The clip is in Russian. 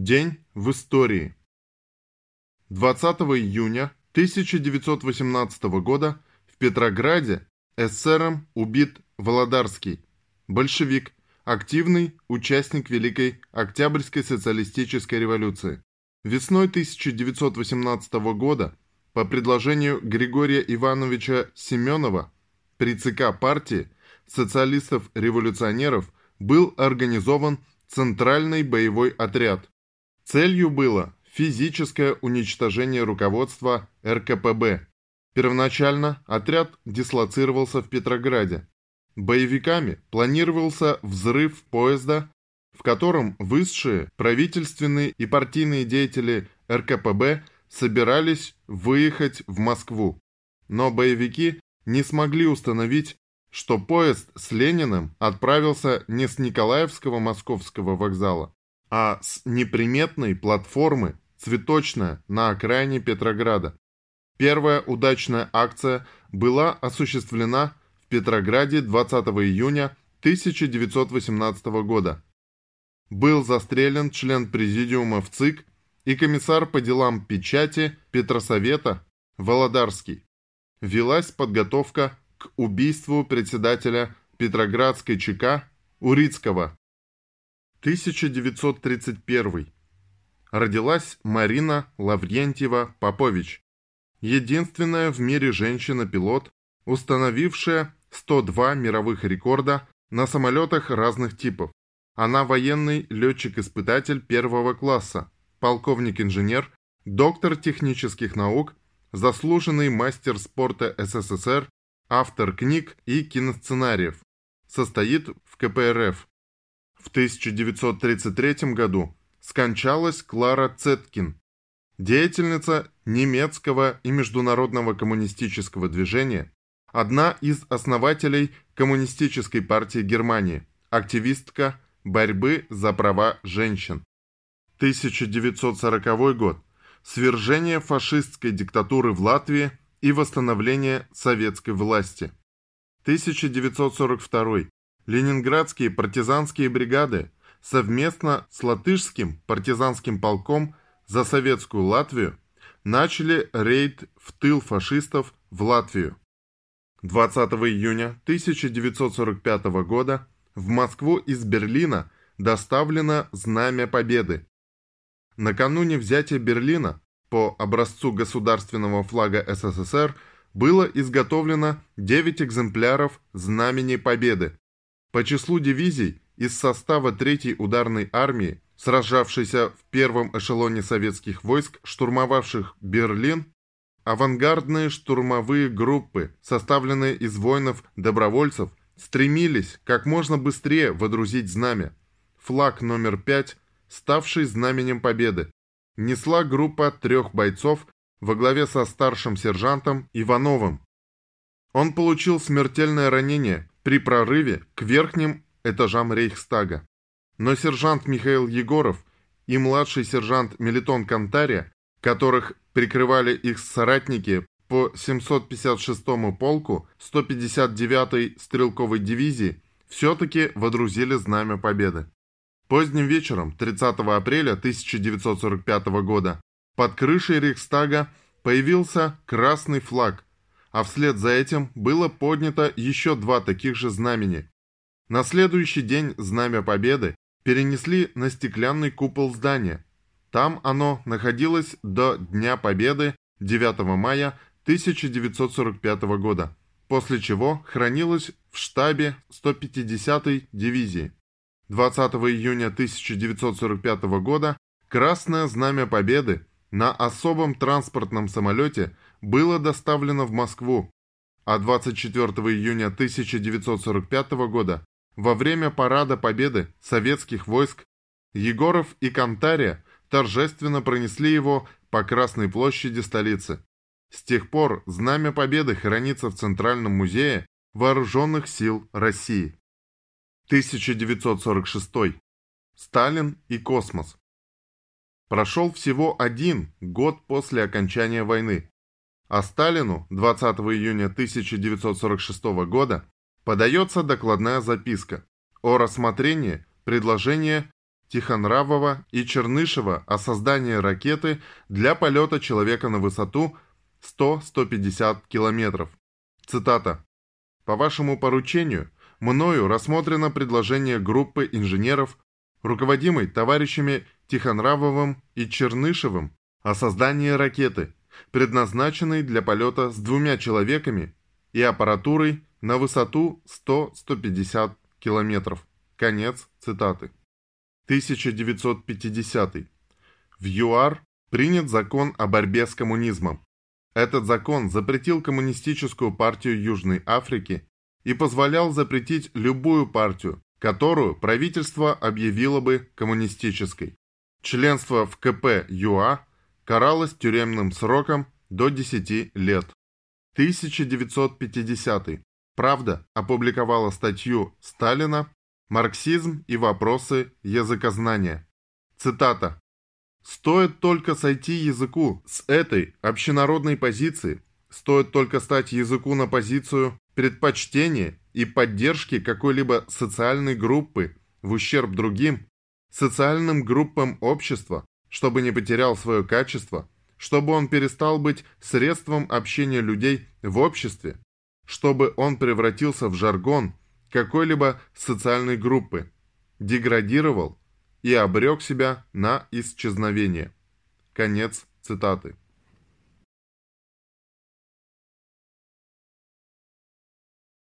День в истории. 20 июня 1918 года в Петрограде эсером убит Володарский, большевик, активный участник Великой Октябрьской социалистической революции. Весной 1918 года по предложению Григория Ивановича Семенова при ЦК партии социалистов-революционеров был организован Центральный боевой отряд. Целью было физическое уничтожение руководства РКПБ. Первоначально отряд дислоцировался в Петрограде. Боевиками планировался взрыв поезда, в котором высшие правительственные и партийные деятели РКПБ собирались выехать в Москву. Но боевики не смогли установить, что поезд с Лениным отправился не с Николаевского московского вокзала, а с неприметной платформы «Цветочная» на окраине Петрограда. Первая удачная акция была осуществлена в Петрограде 20 июня 1918 года. Был застрелен член президиума в ЦИК и комиссар по делам печати Петросовета Володарский. Велась подготовка к убийству председателя Петроградской ЧК Урицкого. 1931. Родилась Марина Лаврентьева-Попович, единственная в мире женщина-пилот, установившая 102 мировых рекорда на самолетах разных типов. Она военный летчик-испытатель первого класса, полковник-инженер, доктор технических наук, заслуженный мастер спорта СССР, автор книг и киносценариев. Состоит в КПРФ. В 1933 году скончалась Клара Цеткин, деятельница немецкого и международного коммунистического движения, одна из основателей Коммунистической партии Германии, активистка борьбы за права женщин. 1940 год. Свержение фашистской диктатуры в Латвии и восстановление советской власти. 1942. Ленинградские партизанские бригады совместно с латышским партизанским полком за советскую Латвию начали рейд в тыл фашистов в Латвию. 20 июня 1945 года в Москву из Берлина доставлено Знамя Победы, Накануне взятия Берлина по образцу государственного флага СССР было изготовлено 9 экземпляров Знамени Победы. По числу дивизий из состава 3-й ударной армии, сражавшейся в первом эшелоне советских войск, штурмовавших Берлин, авангардные штурмовые группы, составленные из воинов-добровольцев, стремились как можно быстрее водрузить знамя. Флаг номер 5 ставший знаменем победы, несла группа трех бойцов во главе со старшим сержантом Ивановым. Он получил смертельное ранение при прорыве к верхним этажам Рейхстага. Но сержант Михаил Егоров и младший сержант Мелитон Кантария, которых прикрывали их соратники по 756-му полку 159-й стрелковой дивизии, все-таки водрузили знамя победы. Поздним вечером 30 апреля 1945 года под крышей Рейхстага появился красный флаг, а вслед за этим было поднято еще два таких же знамени. На следующий день Знамя Победы перенесли на стеклянный купол здания. Там оно находилось до Дня Победы 9 мая 1945 года, после чего хранилось в штабе 150-й дивизии. 20 июня 1945 года Красное Знамя Победы на особом транспортном самолете было доставлено в Москву, а 24 июня 1945 года во время Парада Победы советских войск Егоров и Кантария торжественно пронесли его по Красной площади столицы. С тех пор Знамя Победы хранится в Центральном музее Вооруженных сил России. 1946. Сталин и космос. Прошел всего один год после окончания войны, а Сталину 20 июня 1946 года подается докладная записка о рассмотрении предложения Тихонравова и Чернышева о создании ракеты для полета человека на высоту 100-150 километров. Цитата. «По вашему поручению мною рассмотрено предложение группы инженеров, руководимой товарищами Тихонравовым и Чернышевым, о создании ракеты, предназначенной для полета с двумя человеками и аппаратурой на высоту 100-150 километров. Конец цитаты. 1950. В ЮАР принят закон о борьбе с коммунизмом. Этот закон запретил коммунистическую партию Южной Африки и позволял запретить любую партию, которую правительство объявило бы коммунистической. Членство в КП ЮА каралось тюремным сроком до 10 лет. 1950. Правда опубликовала статью Сталина «Марксизм и вопросы языкознания». Цитата. «Стоит только сойти языку с этой общенародной позиции, стоит только стать языку на позицию предпочтения и поддержки какой-либо социальной группы в ущерб другим, социальным группам общества, чтобы не потерял свое качество, чтобы он перестал быть средством общения людей в обществе, чтобы он превратился в жаргон какой-либо социальной группы, деградировал и обрек себя на исчезновение. Конец цитаты.